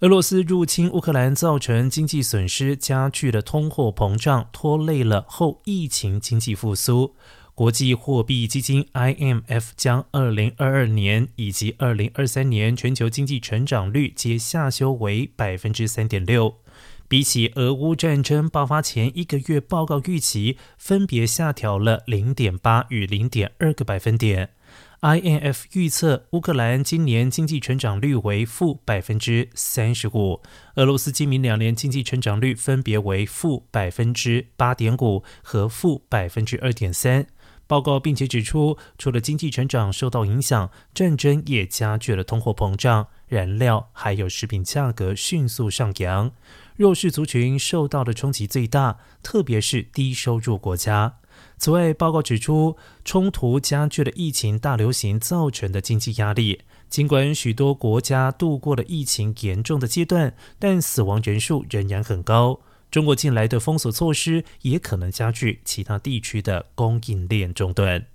俄罗斯入侵乌克兰造成经济损失，加剧了通货膨胀，拖累了后疫情经济复苏。国际货币基金 IMF 将2022年以及2023年全球经济成长率皆下修为百分之三点六，比起俄乌战争爆发前一个月报告预期，分别下调了零点八与零点二个百分点。INF 预测乌克兰今年经济成长率为负百分之三十五，俄罗斯今明两年经济成长率分别为负百分之八点五和负百分之二点三。报告并且指出，除了经济成长受到影响，战争也加剧了通货膨胀，燃料还有食品价格迅速上扬，弱势族群受到的冲击最大，特别是低收入国家。此外，报告指出，冲突加剧了疫情大流行造成的经济压力。尽管许多国家度过了疫情严重的阶段，但死亡人数仍然很高。中国近来的封锁措施也可能加剧其他地区的供应链中断。